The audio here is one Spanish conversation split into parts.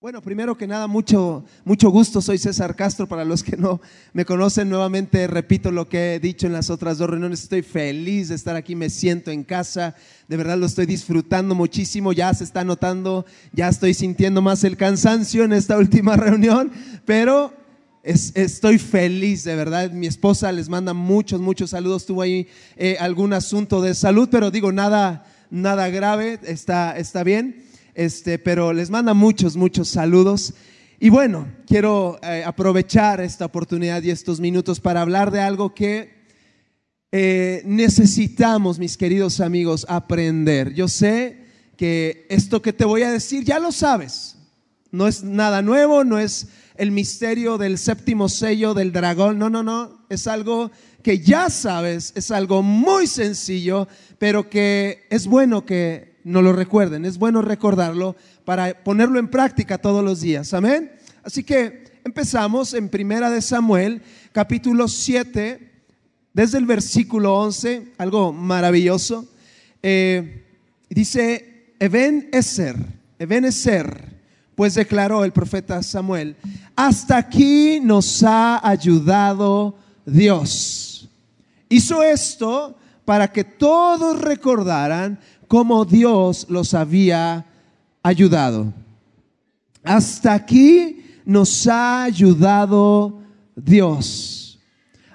Bueno, primero que nada, mucho, mucho gusto. Soy César Castro. Para los que no me conocen, nuevamente repito lo que he dicho en las otras dos reuniones. Estoy feliz de estar aquí, me siento en casa. De verdad lo estoy disfrutando muchísimo. Ya se está notando, ya estoy sintiendo más el cansancio en esta última reunión, pero estoy feliz, de verdad. Mi esposa les manda muchos, muchos saludos. Tuvo ahí eh, algún asunto de salud, pero digo, nada, nada grave, está, está bien. Este, pero les manda muchos, muchos saludos. Y bueno, quiero eh, aprovechar esta oportunidad y estos minutos para hablar de algo que eh, necesitamos, mis queridos amigos, aprender. Yo sé que esto que te voy a decir ya lo sabes. No es nada nuevo, no es el misterio del séptimo sello del dragón. No, no, no. Es algo que ya sabes, es algo muy sencillo, pero que es bueno que no lo recuerden. Es bueno recordarlo para ponerlo en práctica todos los días. Amén. Así que empezamos en Primera de Samuel, capítulo 7, desde el versículo 11, algo maravilloso. Eh, dice, Eben Eser, Eben Eser, pues declaró el profeta Samuel, hasta aquí nos ha ayudado Dios. Hizo esto para que todos recordaran cómo Dios los había ayudado. Hasta aquí nos ha ayudado Dios.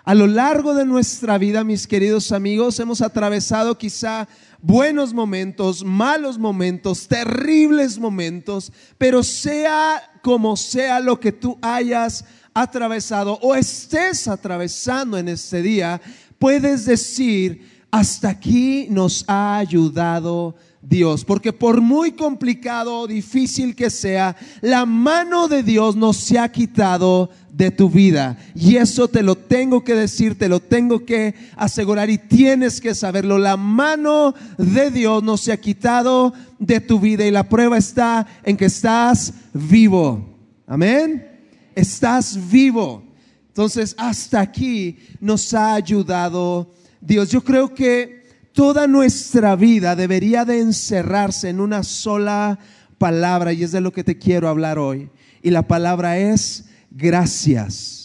A lo largo de nuestra vida, mis queridos amigos, hemos atravesado quizá buenos momentos, malos momentos, terribles momentos, pero sea como sea lo que tú hayas atravesado o estés atravesando en este día, puedes decir, hasta aquí nos ha ayudado Dios, porque por muy complicado o difícil que sea, la mano de Dios no se ha quitado de tu vida. Y eso te lo tengo que decir, te lo tengo que asegurar y tienes que saberlo. La mano de Dios no se ha quitado de tu vida y la prueba está en que estás vivo. Amén. Estás vivo. Entonces, hasta aquí nos ha ayudado Dios. Yo creo que toda nuestra vida debería de encerrarse en una sola palabra y es de lo que te quiero hablar hoy. Y la palabra es gracias.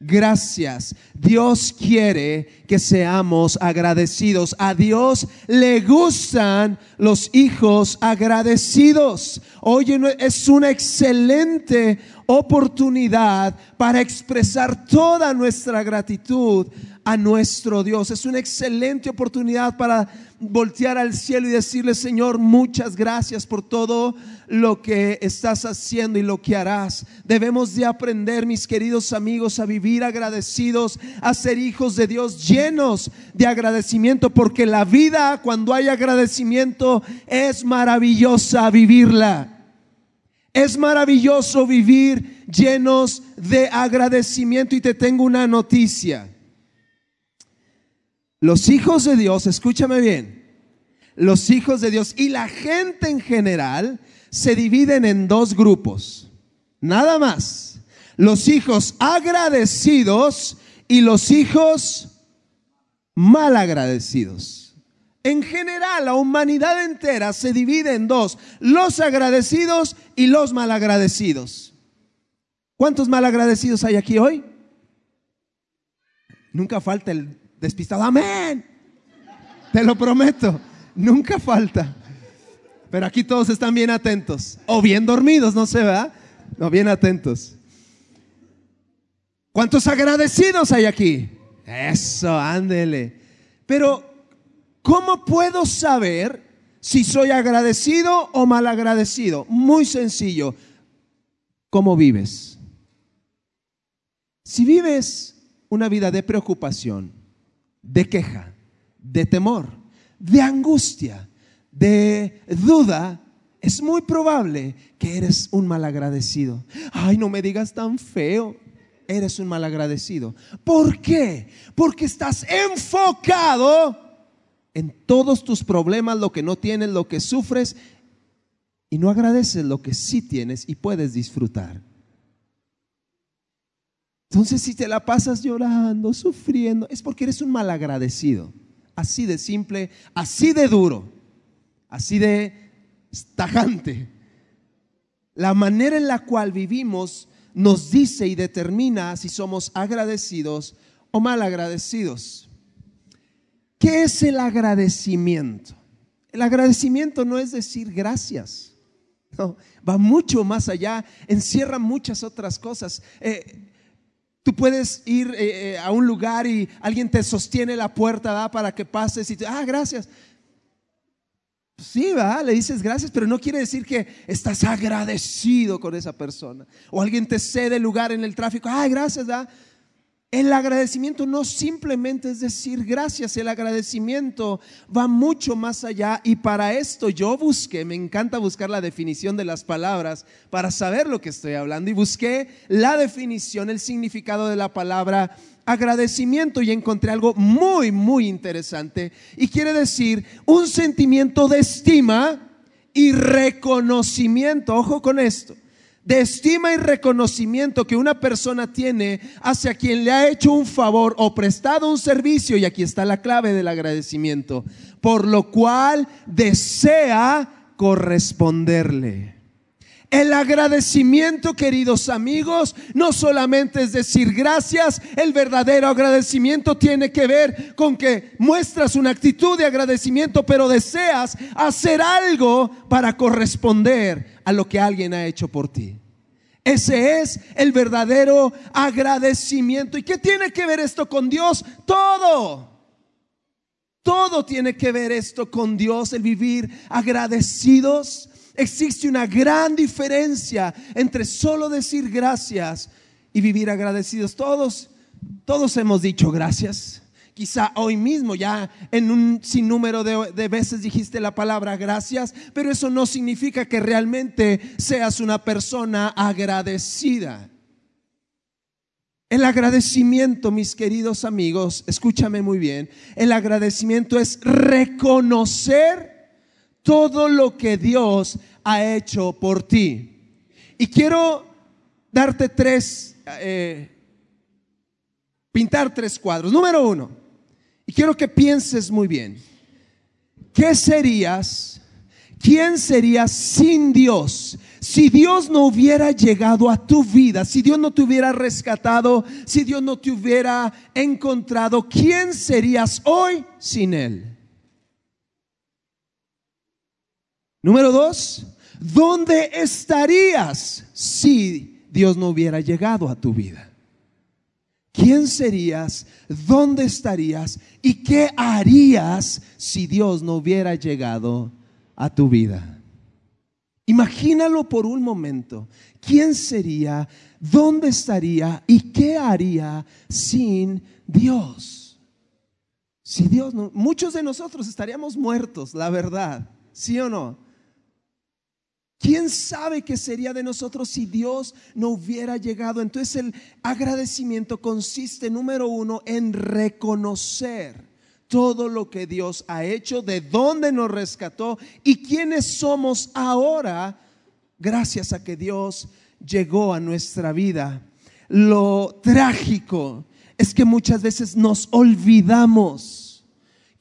Gracias. Dios quiere que seamos agradecidos. A Dios le gustan los hijos agradecidos. Oye, es una excelente oportunidad para expresar toda nuestra gratitud a nuestro Dios. Es una excelente oportunidad para voltear al cielo y decirle, Señor, muchas gracias por todo lo que estás haciendo y lo que harás. Debemos de aprender, mis queridos amigos, a vivir agradecidos, a ser hijos de Dios llenos de agradecimiento, porque la vida cuando hay agradecimiento es maravillosa vivirla. Es maravilloso vivir llenos de agradecimiento y te tengo una noticia. Los hijos de Dios, escúchame bien, los hijos de Dios y la gente en general se dividen en dos grupos. Nada más. Los hijos agradecidos y los hijos mal agradecidos. En general, la humanidad entera se divide en dos, los agradecidos y los malagradecidos. ¿Cuántos malagradecidos hay aquí hoy? Nunca falta el despistado. Amén. Te lo prometo. Nunca falta. Pero aquí todos están bien atentos. O bien dormidos, no sé, ¿verdad? No, bien atentos. ¿Cuántos agradecidos hay aquí? Eso, ándele. Pero, ¿cómo puedo saber si soy agradecido o mal agradecido? Muy sencillo. ¿Cómo vives? Si vives una vida de preocupación, de queja, de temor, de angustia, de duda, es muy probable que eres un malagradecido. Ay, no me digas tan feo. Eres un malagradecido. ¿Por qué? Porque estás enfocado en todos tus problemas, lo que no tienes, lo que sufres, y no agradeces lo que sí tienes y puedes disfrutar. Entonces, si te la pasas llorando, sufriendo, es porque eres un malagradecido. Así de simple, así de duro, así de tajante. La manera en la cual vivimos nos dice y determina si somos agradecidos o mal agradecidos. ¿Qué es el agradecimiento? El agradecimiento no es decir gracias. Va mucho más allá, encierra muchas otras cosas. Eh, tú puedes ir eh, eh, a un lugar y alguien te sostiene la puerta ¿da? para que pases y te, ah, gracias. Sí, va, le dices gracias, pero no quiere decir que estás agradecido con esa persona. O alguien te cede lugar en el tráfico, ah, gracias, ¿da? El agradecimiento no simplemente es decir gracias, el agradecimiento va mucho más allá y para esto yo busqué, me encanta buscar la definición de las palabras para saber lo que estoy hablando y busqué la definición, el significado de la palabra agradecimiento y encontré algo muy, muy interesante y quiere decir un sentimiento de estima y reconocimiento, ojo con esto de estima y reconocimiento que una persona tiene hacia quien le ha hecho un favor o prestado un servicio, y aquí está la clave del agradecimiento, por lo cual desea corresponderle. El agradecimiento, queridos amigos, no solamente es decir gracias, el verdadero agradecimiento tiene que ver con que muestras una actitud de agradecimiento, pero deseas hacer algo para corresponder a lo que alguien ha hecho por ti. Ese es el verdadero agradecimiento. ¿Y qué tiene que ver esto con Dios? Todo. Todo tiene que ver esto con Dios, el vivir agradecidos. Existe una gran diferencia entre solo decir gracias y vivir agradecidos. Todos, todos hemos dicho gracias. Quizá hoy mismo ya en un sinnúmero de, veces dijiste la palabra gracias, pero eso no significa que realmente seas una persona agradecida. El agradecimiento, mis queridos amigos, escúchame muy bien, el agradecimiento es reconocer todo lo que Dios ha hecho por ti. Y quiero darte tres, eh, pintar tres cuadros. Número uno, y quiero que pienses muy bien. ¿Qué serías? ¿Quién serías sin Dios? Si Dios no hubiera llegado a tu vida, si Dios no te hubiera rescatado, si Dios no te hubiera encontrado, ¿quién serías hoy sin Él? Número dos, ¿dónde estarías si Dios no hubiera llegado a tu vida? ¿Quién serías? ¿Dónde estarías? ¿Y qué harías si Dios no hubiera llegado a tu vida? Imagínalo por un momento. ¿Quién sería? ¿Dónde estaría? ¿Y qué haría sin Dios? Si Dios muchos de nosotros estaríamos muertos, la verdad, ¿sí o no? ¿Quién sabe qué sería de nosotros si Dios no hubiera llegado? Entonces el agradecimiento consiste, número uno, en reconocer todo lo que Dios ha hecho, de dónde nos rescató y quiénes somos ahora gracias a que Dios llegó a nuestra vida. Lo trágico es que muchas veces nos olvidamos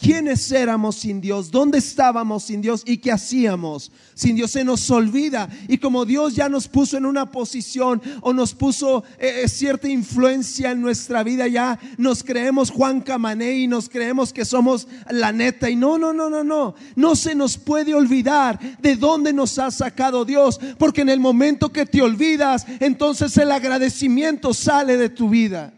¿Quiénes éramos sin Dios? ¿Dónde estábamos sin Dios? ¿Y qué hacíamos sin Dios? Se nos olvida. Y como Dios ya nos puso en una posición o nos puso eh, eh, cierta influencia en nuestra vida, ya nos creemos Juan Camané y nos creemos que somos la neta. Y no, no, no, no, no. No se nos puede olvidar de dónde nos ha sacado Dios. Porque en el momento que te olvidas, entonces el agradecimiento sale de tu vida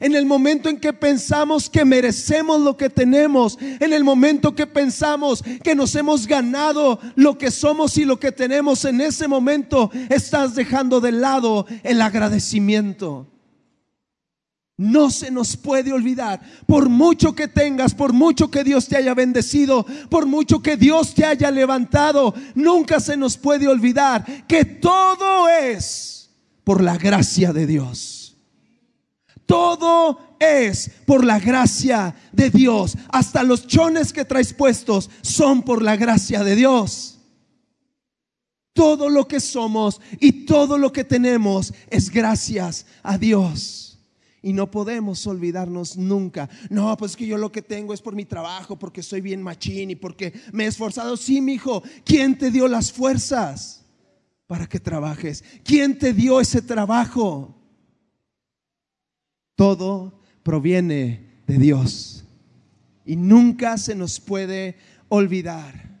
en el momento en que pensamos que merecemos lo que tenemos, en el momento que pensamos que nos hemos ganado lo que somos y lo que tenemos, en ese momento estás dejando de lado el agradecimiento. No se nos puede olvidar, por mucho que tengas, por mucho que Dios te haya bendecido, por mucho que Dios te haya levantado, nunca se nos puede olvidar que todo es por la gracia de Dios. Todo es por la gracia de Dios. Hasta los chones que traes puestos son por la gracia de Dios. Todo lo que somos y todo lo que tenemos es gracias a Dios. Y no podemos olvidarnos nunca. No, pues que yo lo que tengo es por mi trabajo, porque soy bien machín y porque me he esforzado. Sí, mi hijo, ¿quién te dio las fuerzas? para que trabajes? ¿Quién te dio ese trabajo? Todo proviene de Dios y nunca se nos puede olvidar.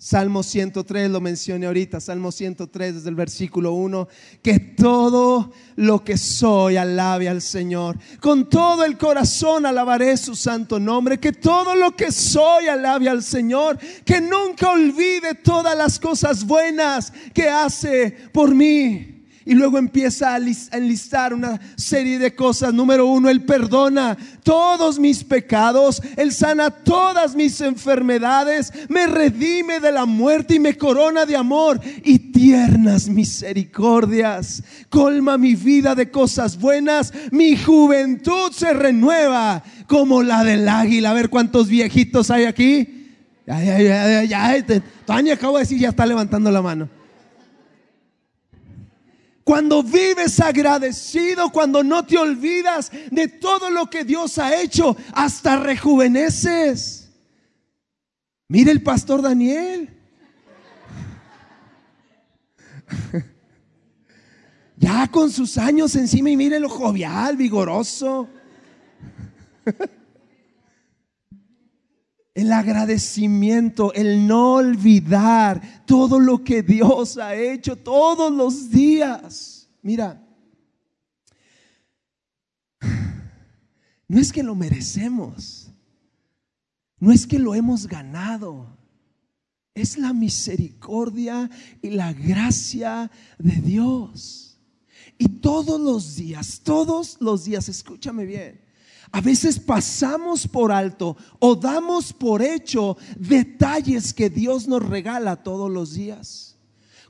Salmo 103 lo mencioné ahorita, Salmo 103 desde el versículo 1, que todo lo que soy alabe al Señor. Con todo el corazón alabaré su santo nombre, que todo lo que soy alabe al Señor, que nunca olvide todas las cosas buenas que hace por mí. Y luego empieza a enlistar una serie de cosas. Número uno, Él perdona todos mis pecados, Él sana todas mis enfermedades, me redime de la muerte y me corona de amor y tiernas misericordias. Colma mi vida de cosas buenas, mi juventud se renueva como la del águila. A ver cuántos viejitos hay aquí. Ya, ya, ya, ya, ya. Tania acabo de decir, ya está levantando la mano. Cuando vives agradecido, cuando no te olvidas de todo lo que Dios ha hecho, hasta rejuveneces. Mire el pastor Daniel. Ya con sus años encima y mire lo jovial, vigoroso. El agradecimiento, el no olvidar todo lo que Dios ha hecho todos los días. Mira, no es que lo merecemos, no es que lo hemos ganado, es la misericordia y la gracia de Dios. Y todos los días, todos los días, escúchame bien, a veces pasamos por alto o damos por hecho detalles que Dios nos regala todos los días.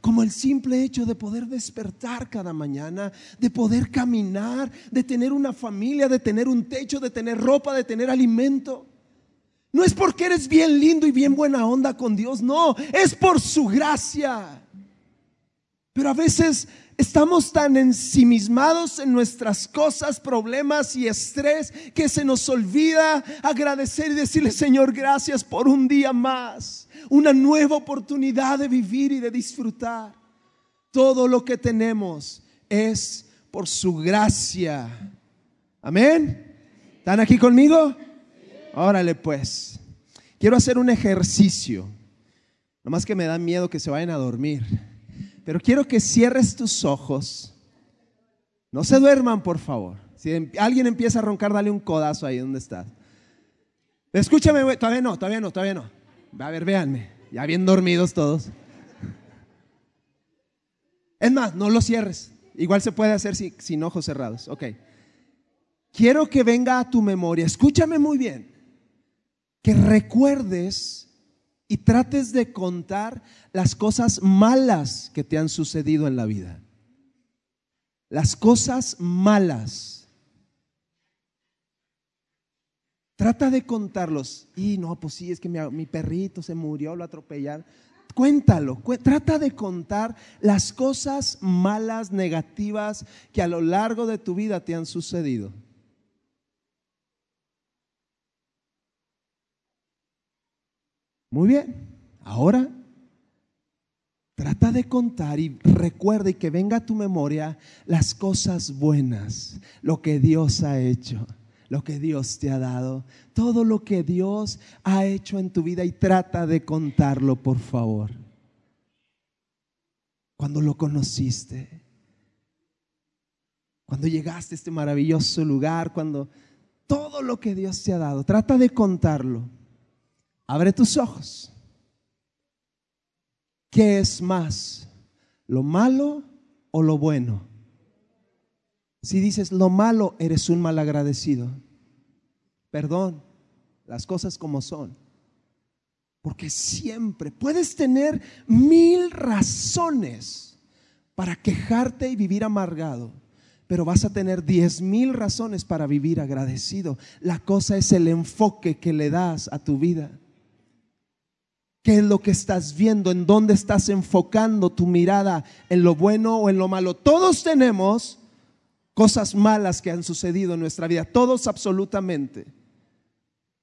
Como el simple hecho de poder despertar cada mañana, de poder caminar, de tener una familia, de tener un techo, de tener ropa, de tener alimento. No es porque eres bien lindo y bien buena onda con Dios, no, es por su gracia. Pero a veces Estamos tan ensimismados en nuestras cosas, problemas y estrés que se nos olvida agradecer y decirle, Señor, gracias por un día más, una nueva oportunidad de vivir y de disfrutar. Todo lo que tenemos es por su gracia. Amén. ¿Están aquí conmigo? Órale pues. Quiero hacer un ejercicio. Nomás que me da miedo que se vayan a dormir. Pero quiero que cierres tus ojos. No se duerman, por favor. Si em, alguien empieza a roncar, dale un codazo ahí donde estás. Escúchame, todavía no, todavía no, todavía no. A ver, véanme. Ya bien dormidos todos. Es más, no lo cierres. Igual se puede hacer sin, sin ojos cerrados. Ok. Quiero que venga a tu memoria. Escúchame muy bien. Que recuerdes y trates de contar las cosas malas que te han sucedido en la vida. Las cosas malas. Trata de contarlos. Y no, pues sí, es que mi, perrito se murió, lo atropellaron. Cuéntalo, trata de contar las cosas malas, negativas que a lo largo de tu vida te han sucedido. Muy bien, ahora trata de contar y recuerda y que venga a tu memoria las cosas buenas, lo que Dios ha hecho, lo que Dios te ha dado, todo lo que Dios ha hecho en tu vida y trata de contarlo, por favor. Cuando lo conociste, cuando llegaste a este maravilloso lugar, cuando todo lo que Dios te ha dado, trata de contarlo. Abre tus ojos. ¿Qué es más? ¿Lo malo o lo bueno? Si dices lo malo, eres un mal agradecido. Perdón, las cosas como son. Porque siempre puedes tener mil razones para quejarte y vivir amargado, pero vas a tener diez mil razones para vivir agradecido. La cosa es el enfoque que le das a tu vida. ¿Qué es lo que estás viendo? ¿En dónde estás enfocando tu mirada? ¿En lo bueno o en lo malo? Todos tenemos cosas malas que han sucedido en nuestra vida, todos absolutamente.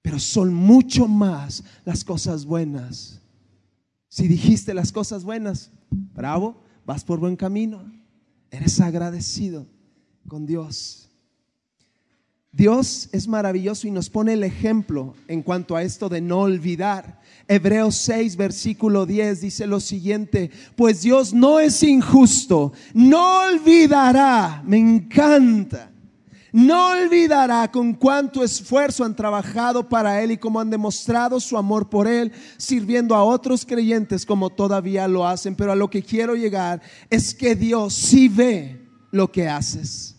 Pero son mucho más las cosas buenas Si dijiste las cosas buenas, bravo, vas por buen camino. Eres agradecido con Dios. Dios es maravilloso y nos pone el ejemplo en cuanto a esto de no olvidar. Hebreos 6, versículo 10 dice lo siguiente, pues Dios no es injusto, no olvidará, me encanta, no olvidará con cuánto esfuerzo han trabajado para Él y cómo han demostrado su amor por Él, sirviendo a otros creyentes como todavía lo hacen. Pero a lo que quiero llegar es que Dios sí ve lo que haces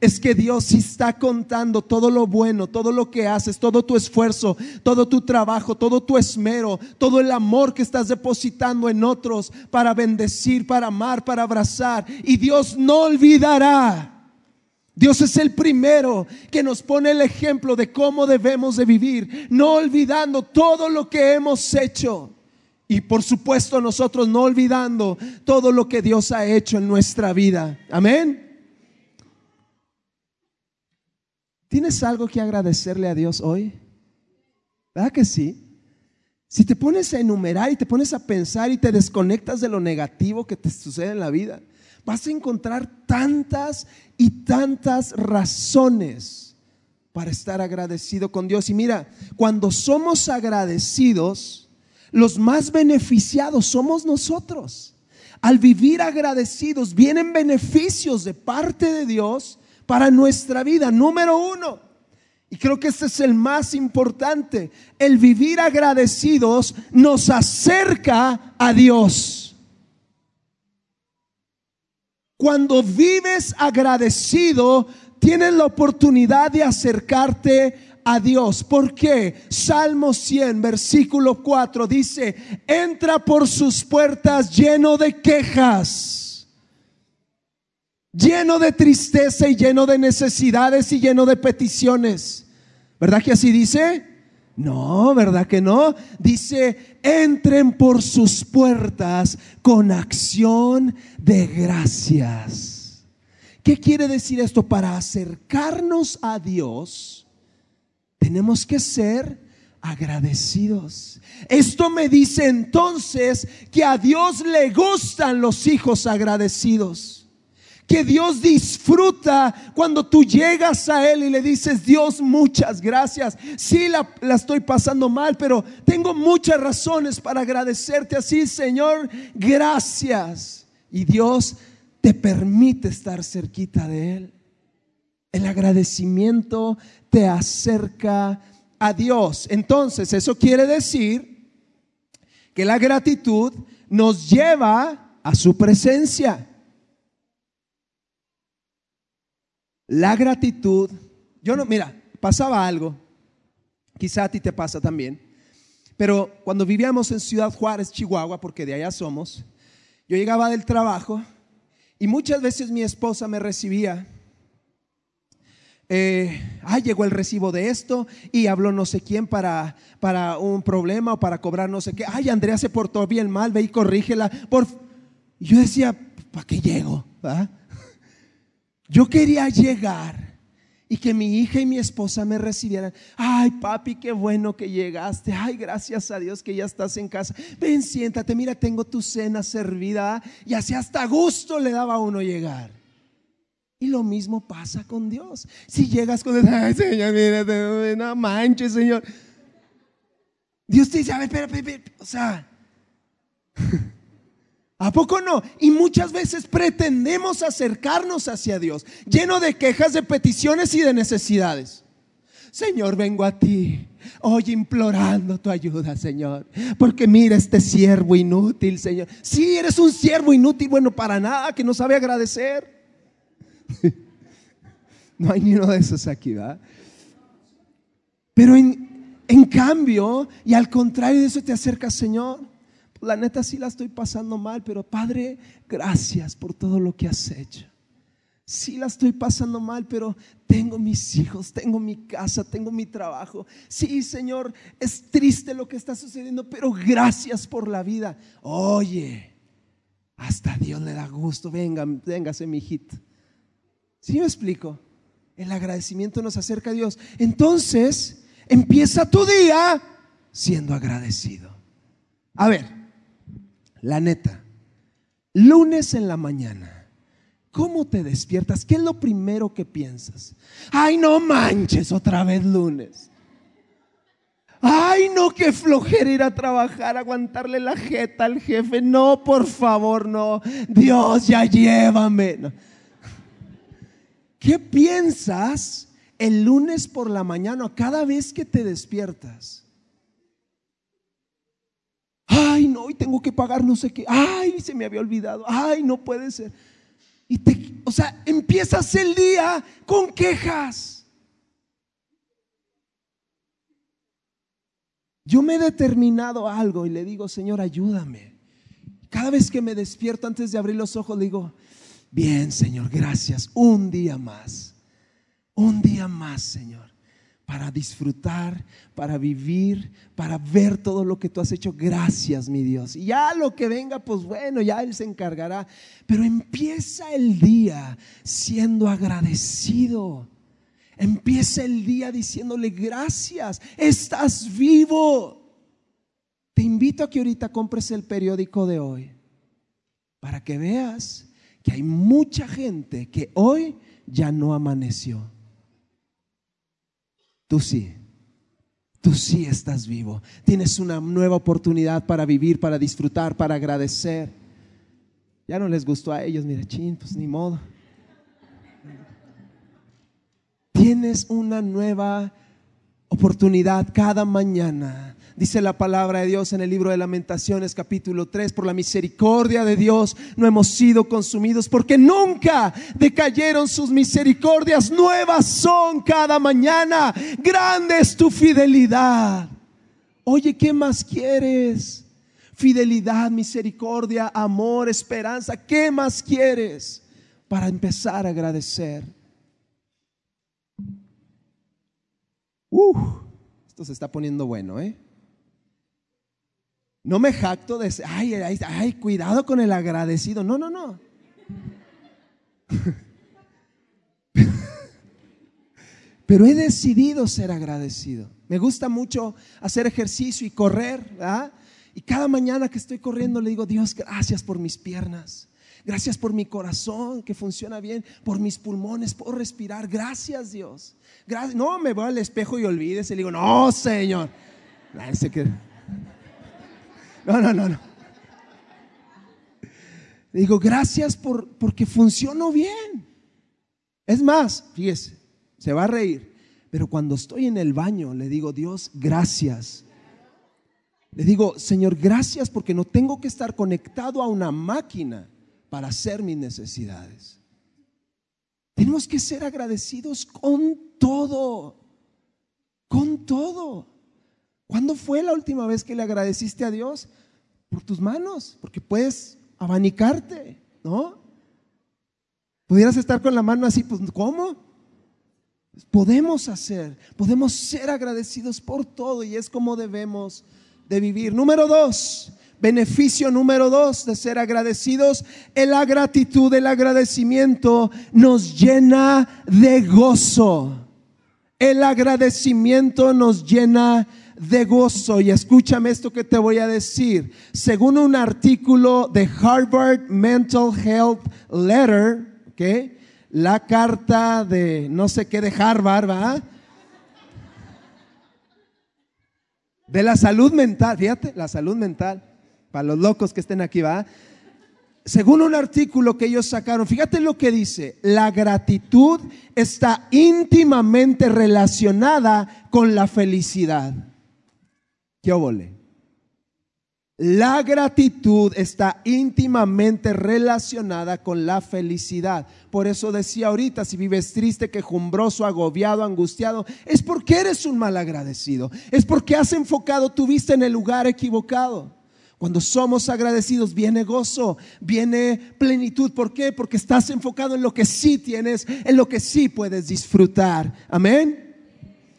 es que Dios sí está contando todo lo bueno, todo lo que haces, todo tu esfuerzo, todo tu trabajo, todo tu esmero, todo el amor que estás depositando en otros para bendecir, para amar, para abrazar. Y Dios no olvidará. Dios es el primero que nos pone el ejemplo de cómo debemos de vivir, no olvidando todo lo que hemos hecho. Y por supuesto nosotros no olvidando todo lo que Dios ha hecho en nuestra vida. Amén. ¿Tienes algo que agradecerle a Dios hoy? ¿Verdad que sí? Si te pones a enumerar y te pones a pensar y te desconectas de lo negativo que te sucede en la vida, vas a encontrar tantas y tantas razones para estar agradecido con Dios. Y mira, cuando somos agradecidos, los más beneficiados somos nosotros. Al vivir agradecidos vienen beneficios de parte de Dios para nuestra vida. Número uno, y creo que este es el más importante, el vivir agradecidos nos acerca a Dios. Cuando vives agradecido, tienes la oportunidad de acercarte a Dios. ¿Por qué? Salmo 100, versículo 4 dice, entra por sus puertas lleno de quejas lleno de tristeza y lleno de necesidades y lleno de peticiones. ¿Verdad que así dice? No, ¿verdad que no? Dice, entren por sus puertas con acción de gracias. ¿Qué quiere decir esto? Para acercarnos a Dios, tenemos que ser agradecidos. Esto me dice entonces que a Dios le gustan los hijos agradecidos que Dios disfruta cuando tú llegas a Él y le dices, Dios, muchas gracias. Sí, la, estoy pasando mal, pero tengo muchas razones para agradecerte así, Señor, gracias. Y Dios te permite estar cerquita de Él. El agradecimiento te acerca a Dios. Entonces, eso quiere decir que la gratitud nos lleva a su presencia. La gratitud, yo no, mira, pasaba algo, quizá a ti te pasa también, pero cuando vivíamos en Ciudad Juárez, Chihuahua, porque de allá somos, yo llegaba del trabajo y muchas veces mi esposa me recibía. Eh, llegó el recibo de esto y habló no sé quién para, para un problema o para cobrar no sé qué. Ay, Andrea se portó bien mal, ve y corrígela. Por... Yo decía, ¿para qué llego? ¿verdad? Yo quería llegar y que mi hija y mi esposa me recibieran. Ay, papi, qué bueno que llegaste. Ay, gracias a Dios que ya estás en casa. Ven, siéntate, mira, tengo tu cena servida. Y así hasta gusto le daba a uno llegar. Y lo mismo pasa con Dios. Si llegas con el, ay, Señor, mira, no manches, Señor. Dios te dice, a ver, espera, espera, o sea. ¿A poco no? Y muchas veces pretendemos acercarnos hacia Dios, lleno de quejas, de peticiones y de necesidades. Señor, vengo a ti, hoy implorando tu ayuda, Señor. Porque mira este siervo inútil, Señor. Si eres un siervo inútil, bueno, para nada, que no sabe agradecer. no hay ni uno de esos aquí, ¿verdad? Pero en, en cambio, y al contrario de eso te acercas, Señor la neta sí la estoy pasando mal, pero Padre, gracias por todo lo que has hecho. Sí la estoy pasando mal, pero tengo mis hijos, tengo mi casa, tengo mi trabajo. Sí, Señor, es triste lo que está sucediendo, pero gracias por la vida. Oye, hasta Dios le da gusto. Venga, véngase, mi hijito. ¿Sí me explico? El agradecimiento nos acerca a Dios. Entonces, empieza tu día siendo agradecido. A ver, la neta, lunes en la mañana, ¿cómo te despiertas? ¿Qué es lo primero que piensas? Ay, no manches, otra vez lunes. Ay, no, qué flojera ir a trabajar, aguantarle la jeta al jefe. No, por favor, no. Dios, ya llévame. ¿Qué piensas el lunes por la mañana, cada vez que te despiertas? Ay, no, y tengo que pagar no sé qué. Ay, se me había olvidado. Ay, no puede ser. Y te, o sea, empiezas el día con quejas. Yo me he determinado algo y le digo, Señor, ayúdame. Cada vez que me despierto antes de abrir los ojos, digo, bien, Señor, gracias. Un día más. Un día más, Señor. Para disfrutar, para vivir, para ver todo lo que tú has hecho. Gracias, mi Dios. Y ya lo que venga, pues bueno, ya Él se encargará. Pero empieza el día siendo agradecido Empieza el día diciéndole gracias, estás vivo. Te invito a que ahorita compres el periódico de hoy para que veas que hay mucha gente que hoy ya no amaneció. Tú sí, tú sí estás vivo. Tienes una nueva oportunidad para vivir, para disfrutar, para agradecer. Ya no les gustó a ellos, mira, chin, pues ni modo tienes una nueva oportunidad cada mañana. Dice la palabra de Dios en el libro de lamentaciones capítulo 3, por la misericordia de Dios no hemos sido consumidos porque nunca decayeron sus misericordias, nuevas son cada mañana, grande es tu fidelidad. Oye, ¿qué más quieres? Fidelidad, misericordia, amor, esperanza, ¿qué más quieres para empezar a agradecer? esto se está poniendo bueno, ¿eh? No me jacto de, ay, ay, cuidado con el agradecido. No, no, no. Pero he decidido ser agradecido. Me gusta mucho hacer ejercicio y correr, ¿verdad? Y cada mañana que estoy corriendo le digo, Dios, gracias por mis piernas. Gracias por mi corazón que funciona bien, por mis pulmones, por respirar. Gracias Dios. Gracias. No, me voy al espejo y olvídese. Le digo, no, Señor. No, no, no, no. Le digo, gracias por, porque funcionó bien. Es más, fíjese, se va a reír. Pero cuando estoy en el baño, le digo, Dios, gracias. Le digo, Señor, gracias porque no tengo que estar conectado a una máquina para hacer mis necesidades. Tenemos que ser agradecidos con todo, con todo. ¿Cuándo fue la última vez que le agradeciste a Dios? Por tus manos, porque puedes abanicarte, ¿no? Pudieras estar con la mano así, pues ¿cómo? Podemos hacer, podemos ser agradecidos por todo y es como debemos de vivir. Número dos, Beneficio número dos de ser agradecidos, la gratitud, el agradecimiento nos llena de gozo. El agradecimiento nos llena de gozo. Y escúchame esto que te voy a decir. Según un artículo de Harvard Mental Health Letter, ¿okay? la carta de no sé qué de Harvard, ¿va? De la salud mental, fíjate, la salud mental para los locos que estén aquí, va. Según un artículo que ellos sacaron, fíjate lo que dice, la gratitud está íntimamente relacionada con la felicidad. La gratitud está íntimamente relacionada con la felicidad. Por eso decía ahorita, si vives triste, quejumbroso, agobiado, angustiado, es porque eres un mal agradecido. Es porque has enfocado tu vista en el lugar equivocado. Cuando somos agradecidos viene gozo, viene plenitud. ¿Por qué? Porque estás enfocado en lo que sí tienes, en lo que sí puedes disfrutar. Amén.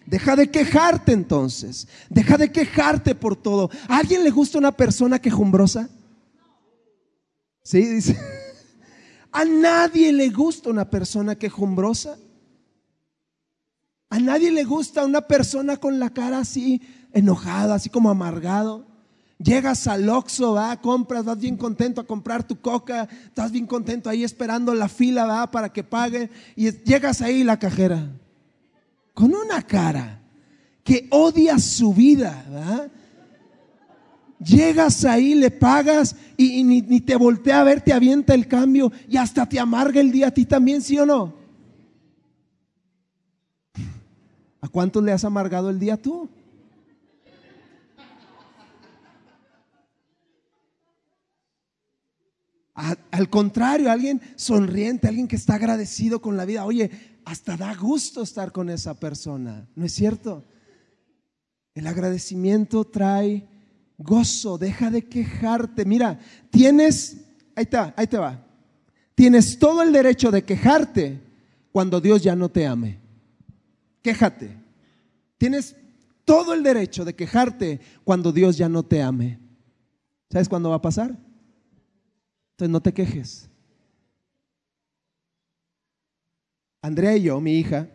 Deja de quejarte entonces. Deja de quejarte por todo. ¿A alguien le gusta una persona quejumbrosa? Sí, dice. A nadie le gusta una persona quejumbrosa. A nadie le gusta una persona con la cara así enojada, así como amargado. Llegas al Oxxo, ¿va? compras, vas bien contento a comprar tu coca, estás bien contento ahí esperando la fila ¿va? para que pague y llegas ahí la cajera con una cara que odia su vida. ¿va? Llegas ahí, le pagas y, ni, ni, te voltea a ver, te avienta el cambio y hasta te amarga el día a ti también, ¿sí o no? ¿A cuántos le has amargado el día tú? al contrario, alguien sonriente, alguien que está agradecido con la vida. Oye, hasta da gusto estar con esa persona, ¿no es cierto? El agradecimiento trae gozo, deja de quejarte. Mira, tienes, ahí está, ahí te va. Tienes todo el derecho de quejarte cuando Dios ya no te ame. Quéjate. Tienes todo el derecho de quejarte cuando Dios ya no te ame. ¿Sabes cuándo va a pasar? Entonces no te quejes. Andrea y yo, mi hija,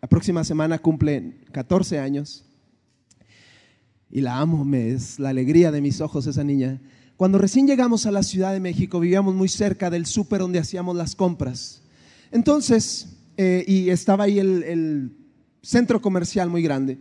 la próxima semana cumple 14 años y la amo, es la alegría de mis ojos esa niña. Cuando recién llegamos a la Ciudad de México, vivíamos muy cerca del súper donde hacíamos las compras. Entonces, eh, y estaba ahí el centro comercial muy grande.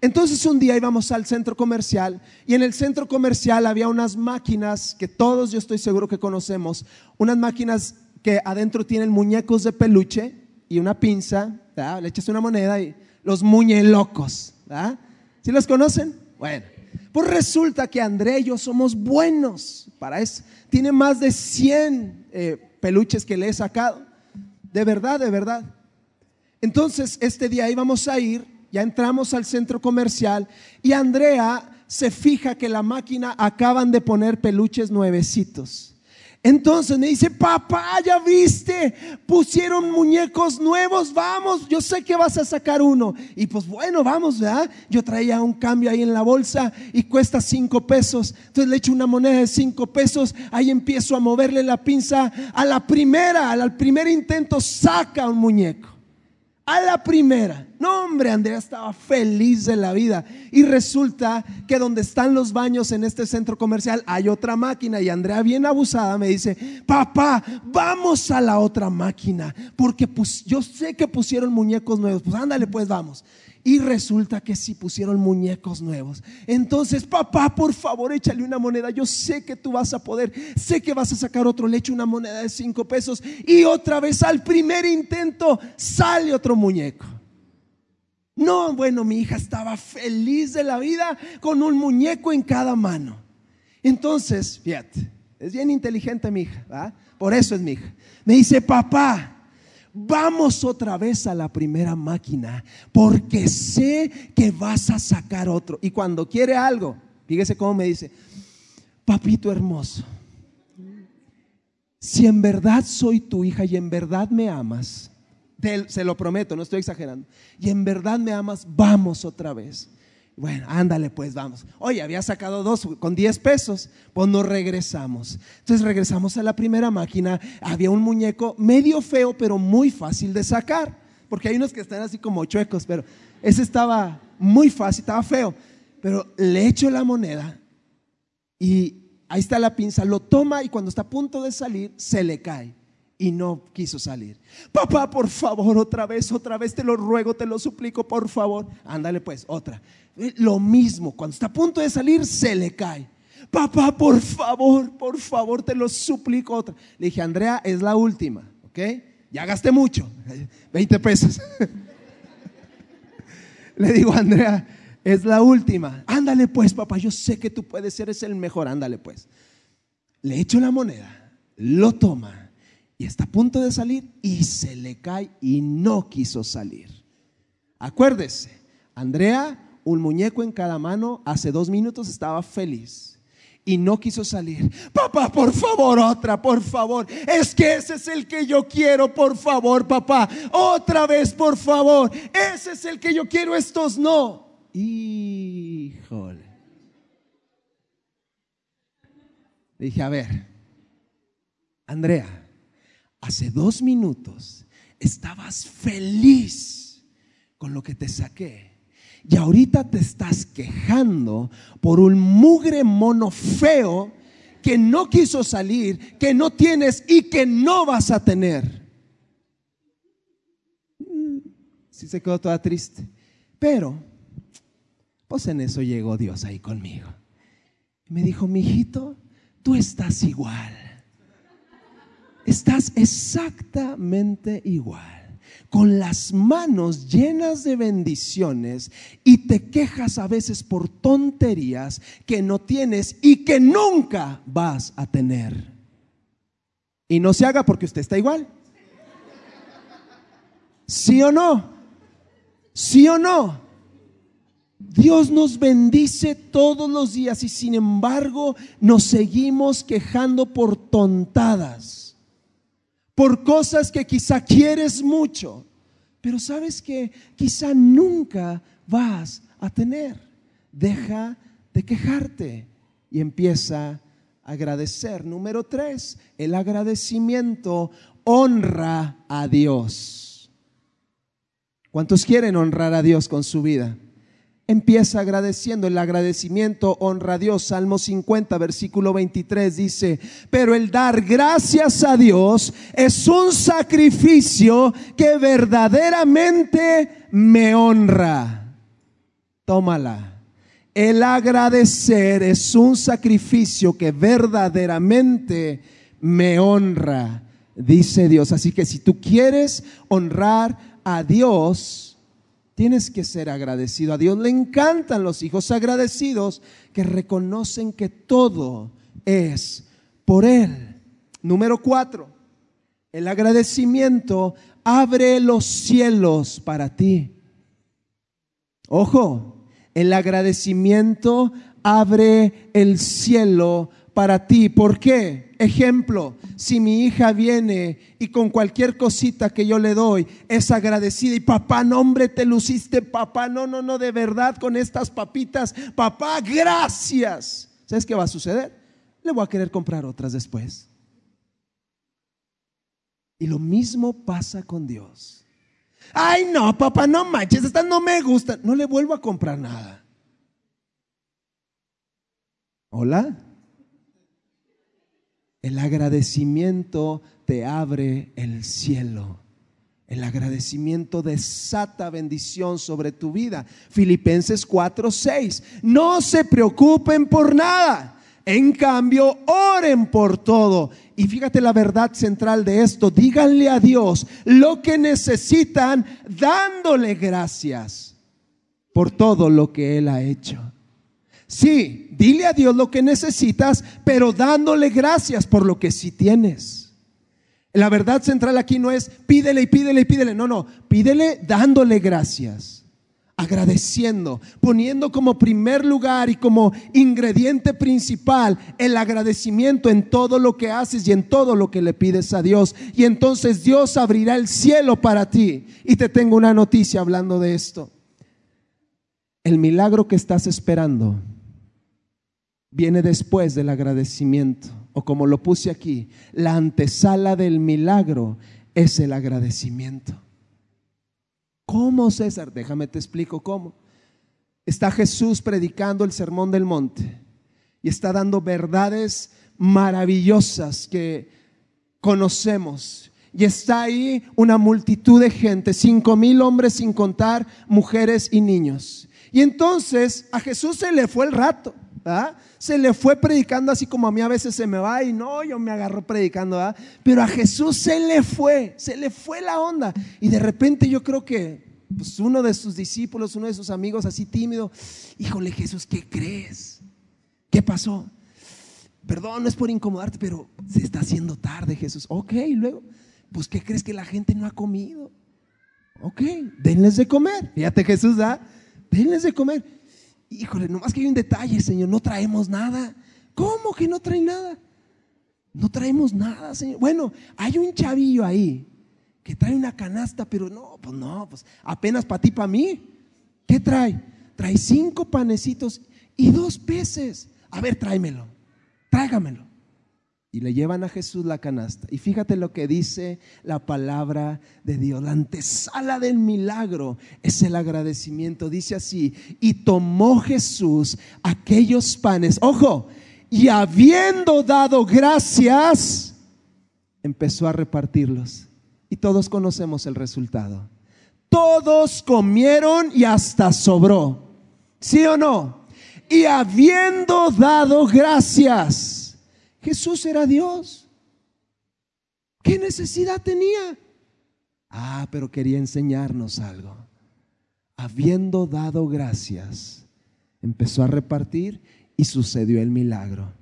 Entonces un día íbamos al centro comercial y en el centro comercial había unas máquinas que todos yo estoy seguro que conocemos, unas máquinas que adentro tienen muñecos de peluche y una pinza, le echas una moneda y los muñelocos, ¿sí los conocen? Bueno, pues resulta que André y yo somos buenos para eso. Tiene más de 100 eh, peluches que le he sacado, de verdad, de verdad. Entonces este día íbamos a ir ya entramos al centro comercial y Andrea se fija que la máquina acaban de poner peluches nuevecitos. Entonces me dice, papá, ya viste, pusieron muñecos nuevos, vamos, yo sé que vas a sacar uno. Y pues bueno, vamos, ¿verdad? Yo traía un cambio ahí en la bolsa y cuesta cinco pesos. Entonces le echo una moneda de cinco pesos, ahí empiezo a moverle la pinza. A la primera, al primer intento, saca un muñeco a la primera. No, hombre, Andrea estaba feliz de la vida. Y resulta que donde están los baños en este centro comercial hay otra máquina. Y Andrea, bien abusada, me dice, papá, vamos a la otra máquina. Porque pues, yo sé que pusieron muñecos nuevos. Pues ándale, pues vamos. Y resulta que sí pusieron muñecos nuevos. Entonces, papá, por favor, échale una moneda. Yo sé que tú vas a poder. Sé que vas a sacar otro. Le echo una moneda de cinco pesos. Y otra vez al primer intento sale otro muñeco. No, bueno, mi hija estaba feliz de la vida con un muñeco en cada mano. Entonces, fíjate, es bien inteligente mi hija, Por eso es mi hija. Me dice, papá, vamos otra vez a la primera máquina, porque sé que vas a sacar otro. Y cuando quiere algo, fíjese cómo me dice, papito hermoso, si en verdad soy tu hija y en verdad me amas, se lo prometo, no estoy exagerando, y en verdad me amas, vamos otra vez. Bueno, ándale, pues vamos. Oye, había sacado dos con 10 pesos, pues nos regresamos. Entonces regresamos a la primera máquina. Había un muñeco medio feo, pero muy fácil de sacar. Porque hay unos que están así como chuecos, pero ese estaba muy fácil, estaba feo. Pero le echo la moneda y ahí está la pinza, lo toma y cuando está a punto de salir, se le cae y no quiso salir. Papá, por favor, otra vez, otra vez, te lo ruego, te lo suplico, por favor. Ándale pues, otra. Eh, lo mismo, cuando está a punto de salir, se le cae. Papá, por favor, por favor, te lo suplico otra. Le dije, Andrea, es la última, ¿ok? Ya gasté mucho, 20 pesos. Le digo, Andrea, es la última. Ándale pues, papá, yo sé que tú puedes ser, es el mejor, ándale pues. Le echo la moneda, lo toma y está a punto de salir y se le cae y no quiso salir. Acuérdese, Andrea, un muñeco en cada mano, hace dos minutos estaba feliz y no quiso salir. Papá, por favor, otra, por favor. Es que ese es el que yo quiero, por favor, papá. Otra vez, por favor. Ese es el que yo quiero, estos no. Híjole. Dije, a ver, Andrea, hace dos minutos estabas feliz con lo que te saqué. Y ahorita te estás quejando por un mugre mono feo que no quiso salir, que no tienes y que no vas a tener. Mm, sí se quedó toda triste. Pero, pues en eso llegó Dios ahí conmigo. Me dijo, mi hijito, tú estás igual. Estás exactamente igual con las manos llenas de bendiciones y te quejas a veces por tonterías que no tienes y que nunca vas a tener. Y no se haga porque usted está igual. ¿Sí o no? ¿Sí o no? Dios nos bendice todos los días y sin embargo nos seguimos quejando por tontadas por cosas que quizá quieres mucho, pero sabes que quizá nunca vas a tener. Deja de quejarte y empieza a agradecer. Número tres, el agradecimiento honra a Dios. ¿Cuántos quieren honrar a Dios con su vida? Empieza agradeciendo. El agradecimiento honra a Dios. Salmo 50, versículo 23 dice, pero el dar gracias a Dios es un sacrificio que verdaderamente me honra. Tómala. El agradecer es un sacrificio que verdaderamente me honra, dice Dios. Así que si tú quieres honrar a Dios, Tienes que ser agradecido. A Dios le encantan los hijos agradecidos que reconocen que todo es por Él. Número cuatro, el agradecimiento abre los cielos para ti. Ojo, el agradecimiento abre el cielo para ti. ¿Por qué? Ejemplo, si mi hija viene y con cualquier cosita que yo le doy es agradecida y papá, no hombre, te luciste, papá, no, no, no, de verdad con estas papitas, papá, gracias. ¿Sabes qué va a suceder? Le voy a querer comprar otras después. Y lo mismo pasa con Dios. Ay, no, papá, no manches, estas no me gustan. No le vuelvo a comprar nada. Hola. El agradecimiento te abre el cielo. El agradecimiento desata bendición sobre tu vida. Filipenses 4:6. No se preocupen por nada. En cambio, oren por todo. Y fíjate la verdad central de esto. Díganle a Dios lo que necesitan dándole gracias por todo lo que Él ha hecho. Sí, dile a Dios lo que necesitas, pero dándole gracias por lo que sí tienes. La verdad central aquí no es pídele y pídele y pídele. No, no, pídele dándole gracias, agradeciendo, poniendo como primer lugar y como ingrediente principal el agradecimiento en todo lo que haces y en todo lo que le pides a Dios. Y entonces Dios abrirá el cielo para ti. Y te tengo una noticia hablando de esto. El milagro que estás esperando viene después del agradecimiento. O como lo puse aquí, la antesala del milagro es el agradecimiento. ¿Cómo, César? Déjame te explico cómo. Está Jesús predicando el sermón del monte y está dando verdades maravillosas que conocemos. Y está ahí una multitud de gente, cinco mil hombres sin contar mujeres y niños. Y entonces a Jesús se le fue el rato. Se le fue predicando así como a mí a veces se me va y no, yo me agarro predicando, Pero a Jesús se le fue, se le fue la onda. Y de repente yo creo que pues, uno de sus discípulos, uno de sus amigos así tímido, híjole Jesús, ¿qué crees? ¿Qué pasó? Perdón, no es por incomodarte, pero se está haciendo tarde, Jesús. Ok, luego, pues ¿qué crees que la gente no ha comido? Ok, denles de comer. Fíjate Jesús, ¿da? Denles de comer. Híjole, nomás que hay un detalle, Señor, no traemos nada. ¿Cómo que no trae nada? No traemos nada, Señor. Bueno, hay un chavillo ahí que trae una canasta, pero no, pues no, pues apenas para ti, para mí. ¿Qué trae? Trae cinco panecitos y dos peces. A ver, tráemelo, tráigamelo. Y le llevan a Jesús la canasta. Y fíjate lo que dice la palabra de Dios. La antesala del milagro es el agradecimiento. Dice así, y tomó Jesús aquellos panes. Ojo, y habiendo dado gracias, empezó a repartirlos. Y todos conocemos el resultado. Todos comieron y hasta sobró. ¿Sí o no? Y habiendo dado gracias Jesús era Dios. ¿Qué necesidad tenía? Ah, pero quería enseñarnos algo. Habiendo dado gracias, empezó a repartir y sucedió el milagro.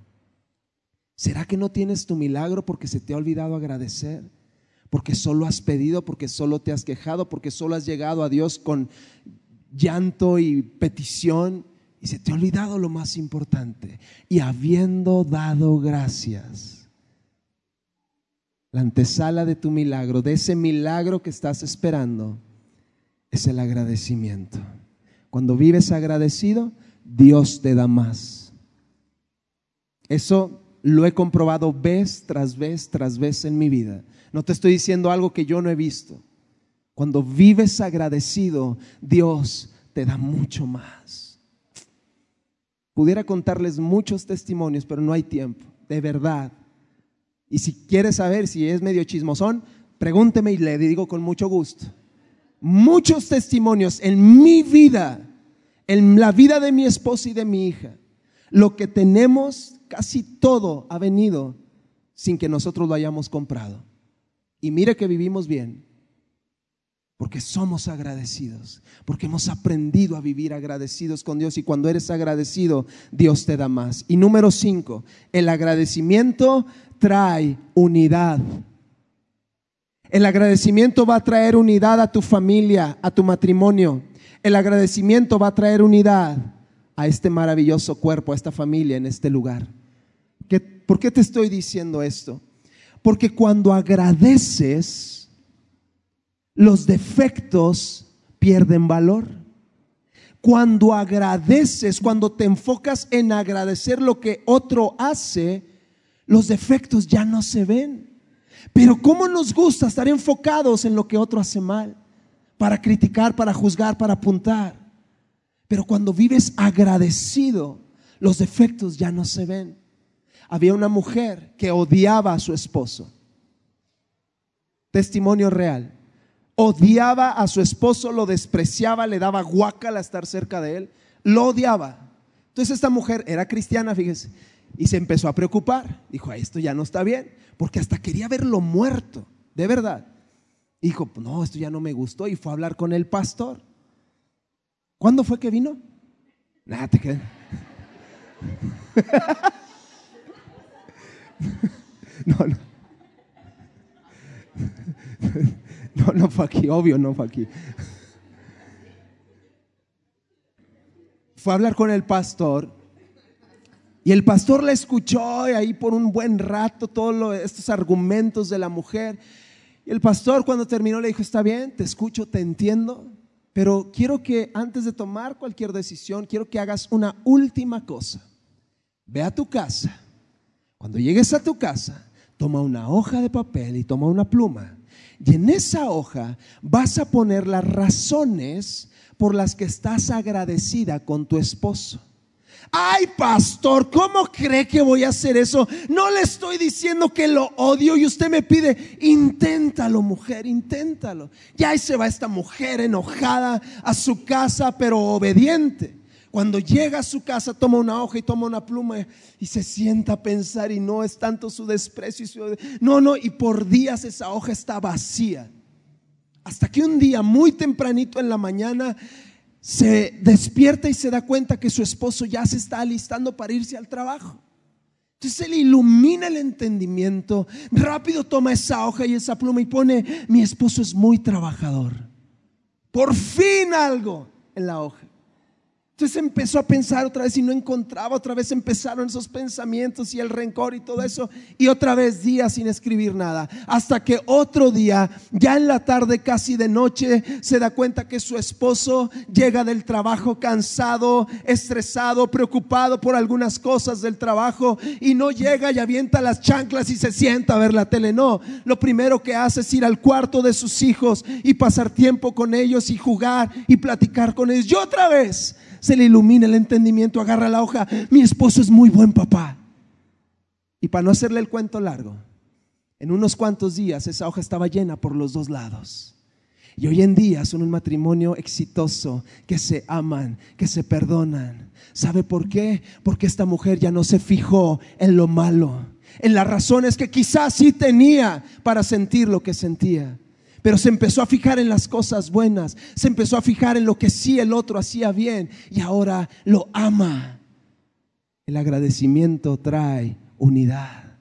¿Será que no tienes tu milagro porque se te ha olvidado agradecer? Porque solo has pedido, porque solo te has quejado, porque solo has llegado a Dios con llanto y petición y se te ha olvidado lo más importante. Y habiendo dado gracias, la antesala de tu milagro, de ese milagro que estás esperando, es el agradecimiento. Cuando vives agradecido, Dios te da más. Eso lo he comprobado vez tras vez tras vez en mi vida. No te estoy diciendo algo que yo no he visto. Cuando vives agradecido, Dios te da mucho más. Pudiera contarles muchos testimonios, pero no hay tiempo, de verdad. Y si quieres saber si es medio chismosón, pregúnteme y le digo con mucho gusto. Muchos testimonios en mi vida, en la vida de mi esposa y de mi hija. Lo que tenemos, casi todo ha venido sin que nosotros lo hayamos comprado. Y mire que vivimos bien. Porque somos agradecidos, porque hemos aprendido a vivir agradecidos con Dios y cuando eres agradecido, Dios te da más. Y número cinco, el agradecimiento trae unidad. El agradecimiento va a traer unidad a tu familia, a tu matrimonio. El agradecimiento va a traer unidad a este maravilloso cuerpo, a esta familia en este lugar. ¿Por qué te estoy diciendo esto? Porque cuando agradeces, los defectos pierden valor. Cuando agradeces, cuando te enfocas en agradecer lo que otro hace, los defectos ya no se ven. Pero ¿cómo nos gusta estar enfocados en lo que otro hace mal? Para criticar, para juzgar, para apuntar. Pero cuando vives agradecido, los defectos ya no se ven. Había una mujer que odiaba a su esposo. Testimonio real odiaba a su esposo, lo despreciaba, le daba guacal a estar cerca de él, lo odiaba. Entonces esta mujer era cristiana, fíjese, y se empezó a preocupar. Dijo, esto ya no está bien, porque hasta quería verlo muerto, de verdad. Dijo, no, esto ya no me gustó y fue a hablar con el pastor. ¿Cuándo fue que vino? Nada, te quedé. no, no. No, no fue aquí, obvio, no fue aquí. Fue a hablar con el pastor y el pastor le escuchó ahí por un buen rato todos estos argumentos de la mujer. Y el pastor cuando terminó le dijo, está bien, te escucho, te entiendo, pero quiero que antes de tomar cualquier decisión, quiero que hagas una última cosa. Ve a tu casa. Cuando llegues a tu casa, toma una hoja de papel y toma una pluma y en esa hoja vas a poner las razones por las que estás agradecida con tu esposo. Ay, pastor, ¿cómo cree que voy a hacer eso? No le estoy diciendo que lo odio y usted me pide, inténtalo, mujer, inténtalo. Y ahí se va esta mujer enojada a su casa, pero obediente. Cuando llega a su casa, toma una hoja y toma una pluma y se sienta a pensar y no es tanto su desprecio y su... No, no, y por días esa hoja está vacía. Hasta que un día, muy tempranito en la mañana, se despierta y se da cuenta que su esposo ya se está alistando para irse al trabajo. Entonces se le ilumina el entendimiento, rápido toma esa hoja y esa pluma y pone, mi esposo es muy trabajador. Por fin algo en la hoja. Entonces empezó a pensar otra vez y no encontraba, otra vez empezaron esos pensamientos y el rencor y todo eso, y otra vez días sin escribir nada, hasta que otro día, ya en la tarde, casi de noche, se da cuenta que su esposo llega del trabajo cansado, estresado, preocupado por algunas cosas del trabajo, y no llega y avienta las chanclas y se sienta a ver la tele, no, lo primero que hace es ir al cuarto de sus hijos y pasar tiempo con ellos y jugar y platicar con ellos, y otra vez se le ilumina el entendimiento, agarra la hoja, mi esposo es muy buen papá. Y para no hacerle el cuento largo, en unos cuantos días esa hoja estaba llena por los dos lados. Y hoy en día son un matrimonio exitoso, que se aman, que se perdonan. ¿Sabe por qué? Porque esta mujer ya no se fijó en lo malo, en las razones que quizás sí tenía para sentir lo que sentía pero se empezó a fijar en las cosas buenas, se empezó a fijar en lo que sí el otro hacía bien y ahora lo ama. El agradecimiento trae unidad.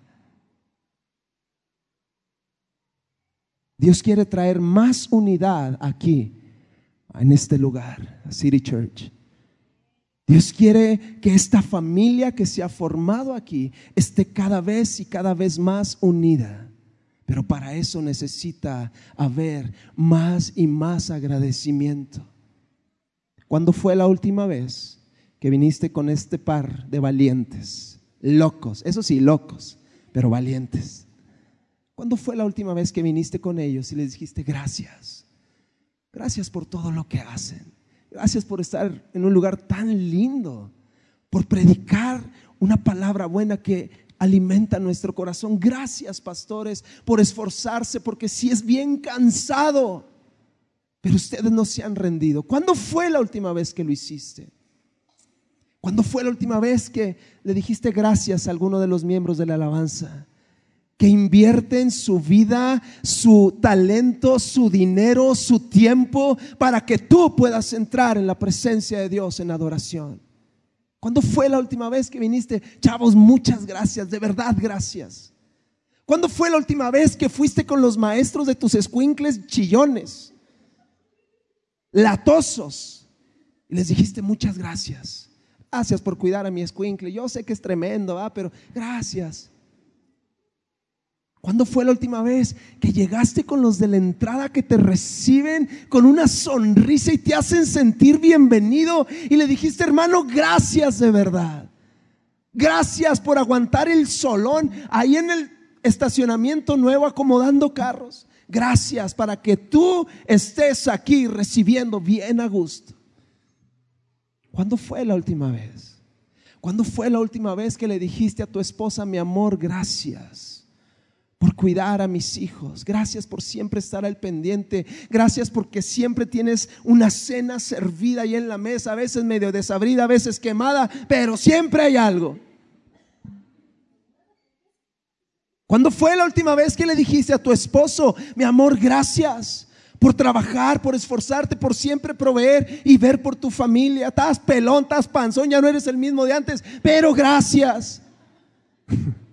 Dios quiere traer más unidad aquí, en este lugar, a City Church. Dios quiere que esta familia que se ha formado aquí esté cada vez y cada vez más unida. Pero para eso necesita haber más y más agradecimiento. ¿Cuándo fue la última vez que viniste con este par de valientes? Locos, eso sí, locos, pero valientes. ¿Cuándo fue la última vez que viniste con ellos y les dijiste gracias? Gracias por todo lo que hacen. Gracias por estar en un lugar tan lindo, por predicar una palabra buena que alimenta nuestro corazón. Gracias, pastores, por esforzarse, porque si es bien cansado, pero ustedes no se han rendido. ¿Cuándo fue la última vez que lo hiciste? ¿Cuándo fue la última vez que le dijiste gracias a alguno de los miembros de la alabanza? Que invierten su vida, su talento, su dinero, su tiempo para que tú puedas entrar en la presencia de Dios en adoración. ¿Cuándo fue la última vez que viniste? Chavos, muchas gracias, de verdad gracias. ¿Cuándo fue la última vez que fuiste con los maestros de tus escuincles chillones? Latosos. Y les dijiste muchas gracias. Gracias por cuidar a mi escuincle. Yo sé que es tremendo, pero gracias. ¿Cuándo fue la última vez que llegaste con los de la entrada que te reciben con una sonrisa y te hacen sentir bienvenido y le dijiste, hermano, gracias de verdad? Gracias por aguantar el solón ahí en el estacionamiento nuevo acomodando carros. Gracias para que tú estés aquí recibiendo bien a gusto. ¿Cuándo fue la última vez? ¿Cuándo fue la última vez que le dijiste a tu esposa, mi amor, gracias? Por cuidar a mis hijos. Gracias por siempre estar al pendiente. Gracias porque siempre tienes una cena servida ahí en la mesa, a veces medio desabrida, a veces quemada, pero siempre hay algo. ¿Cuándo fue la última vez que le dijiste a tu esposo, mi amor, gracias por trabajar, por esforzarte, por siempre proveer y ver por tu familia? Estás pelón, estás panzón, ya no eres el mismo de antes, pero gracias.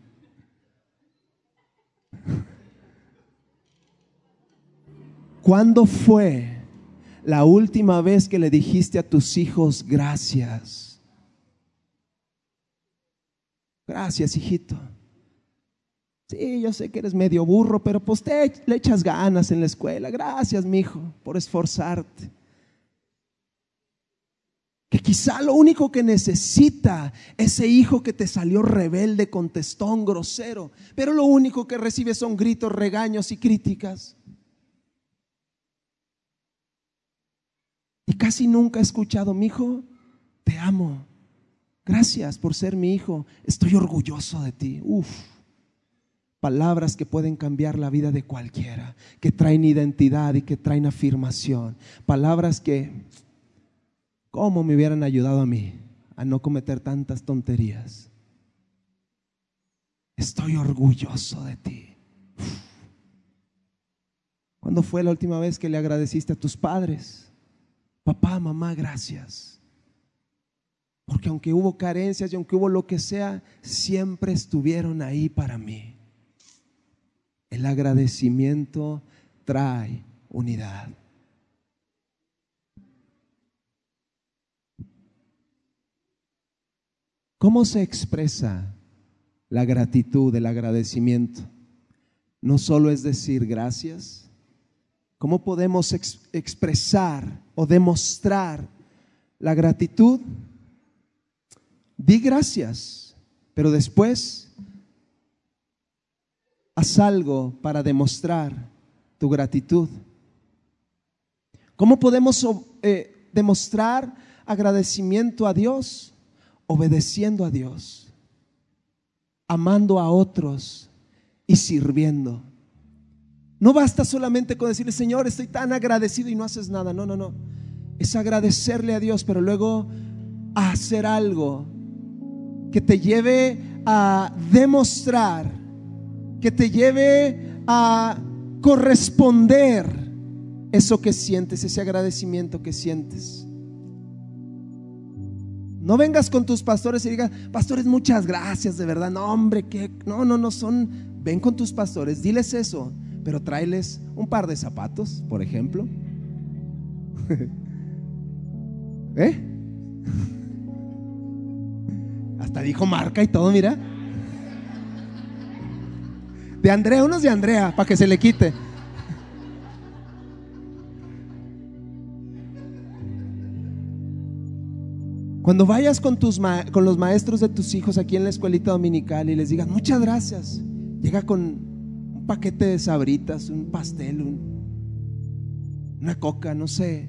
¿Cuándo fue la última vez que le dijiste a tus hijos gracias? Gracias, hijito. Sí, yo sé que eres medio burro, pero pues te le echas ganas en la escuela. Gracias, mi hijo, por esforzarte. Que quizá lo único que necesita ese hijo que te salió rebelde, contestón, grosero, pero lo único que recibe son gritos, regaños y críticas. Y casi nunca he escuchado, mi hijo, te amo. Gracias por ser mi hijo. Estoy orgulloso de ti. Uf. Palabras que pueden cambiar la vida de cualquiera, que traen identidad y que traen afirmación. Palabras que, ¿cómo me hubieran ayudado a mí a no cometer tantas tonterías? Estoy orgulloso de ti. ¿Cuándo fue la última vez que le agradeciste a tus padres? Papá, mamá, gracias. Porque aunque hubo carencias y aunque hubo lo que sea, siempre estuvieron ahí para mí. El agradecimiento trae unidad. ¿Cómo se expresa la gratitud, el agradecimiento? No solo es decir gracias. ¿Cómo podemos expresar o demostrar la gratitud? Di gracias, pero después haz algo para demostrar tu gratitud. ¿Cómo podemos eh, demostrar agradecimiento a Dios? Obedeciendo a Dios, amando a otros y sirviendo. No basta solamente con decirle, Señor, estoy tan agradecido y no haces nada. No, no, no. Es agradecerle a Dios, pero luego hacer algo que te lleve a demostrar, que te lleve a corresponder eso que sientes, ese agradecimiento que sientes. No vengas con tus pastores y digas, pastores, muchas gracias, de verdad. No, hombre, que no, no, no son. Ven con tus pastores, diles eso, pero tráeles un par de zapatos, por ejemplo. ¿Eh? Hasta dijo marca y todo, mira. De Andrea, unos de Andrea, para que se le quite. Cuando vayas con, tus con los maestros de tus hijos aquí en la escuelita dominical y les digas, muchas gracias, llega con un paquete de sabritas, un pastel, una coca, no sé,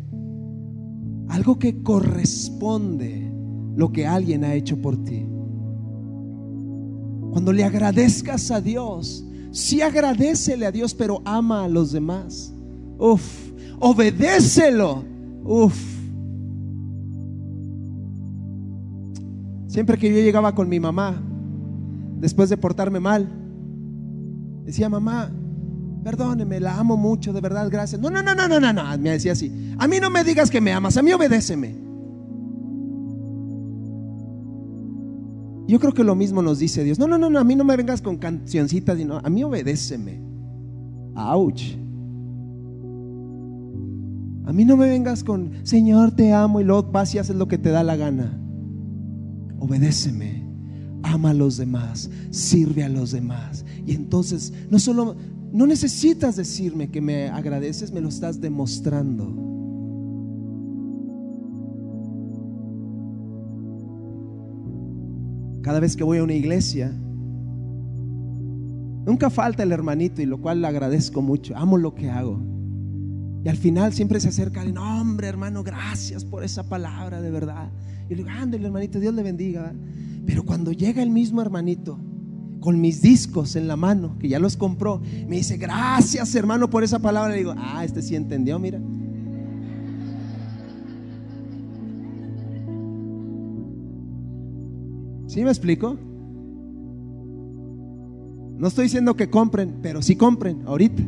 algo que corresponde lo que alguien ha hecho por ti. Cuando le agradezcas a Dios, sí agradecele a Dios, pero ama a los demás. Uf, obedécelo. Uf. Siempre que yo llegaba con mi mamá, después de portarme mal, decía, mamá, perdóneme, la amo mucho, de verdad, gracias. No, no, no, no, no, no, no, me decía así. A mí no me digas que me amas, a mí obedéceme. Yo creo que lo mismo nos dice Dios. No, no, no, no a mí no me vengas con cancioncitas, sino a mí obedéceme. Ouch. A mí no me vengas con, Señor, te amo y luego vas y haces lo que te da la gana obedéceme, ama a los demás, sirve a los demás. Y entonces, no solo, no necesitas decirme que me agradeces, me lo estás demostrando. Cada vez que voy a una iglesia, nunca falta el hermanito y lo cual le agradezco mucho. Amo lo que hago. Y al final siempre se acerca y no, hombre, hermano, gracias por esa palabra de verdad. Y le digo, ándale, hermanito, Dios le bendiga. Pero cuando llega el mismo hermanito, con mis discos en la mano, que ya los compró, me dice, gracias, hermano, por esa palabra. Le digo, ah, este sí entendió, mira. ¿Sí me explico? No estoy diciendo que compren, pero sí compren ahorita.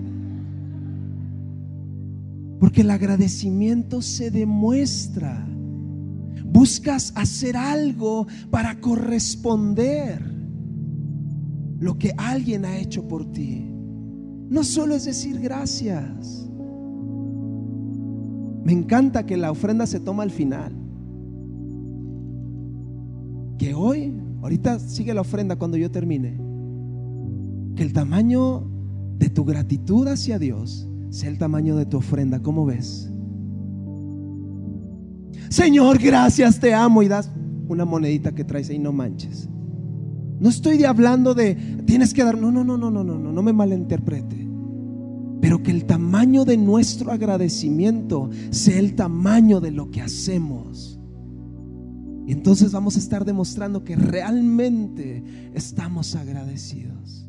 Porque el agradecimiento se demuestra buscas hacer algo para corresponder lo que alguien ha hecho por ti. No solo es decir gracias. Me encanta que la ofrenda se toma al final. Que hoy, ahorita sigue la ofrenda cuando yo termine. Que el tamaño de tu gratitud hacia Dios sea el tamaño de tu ofrenda. ¿Cómo ves? Señor, gracias, te amo y das una monedita que traes ahí, no manches. No estoy hablando de tienes que dar, no, no, no, no, no, no, no, no me malinterprete. Pero que el tamaño de nuestro agradecimiento sea el tamaño de lo que hacemos. Y entonces vamos a estar demostrando que realmente estamos agradecidos.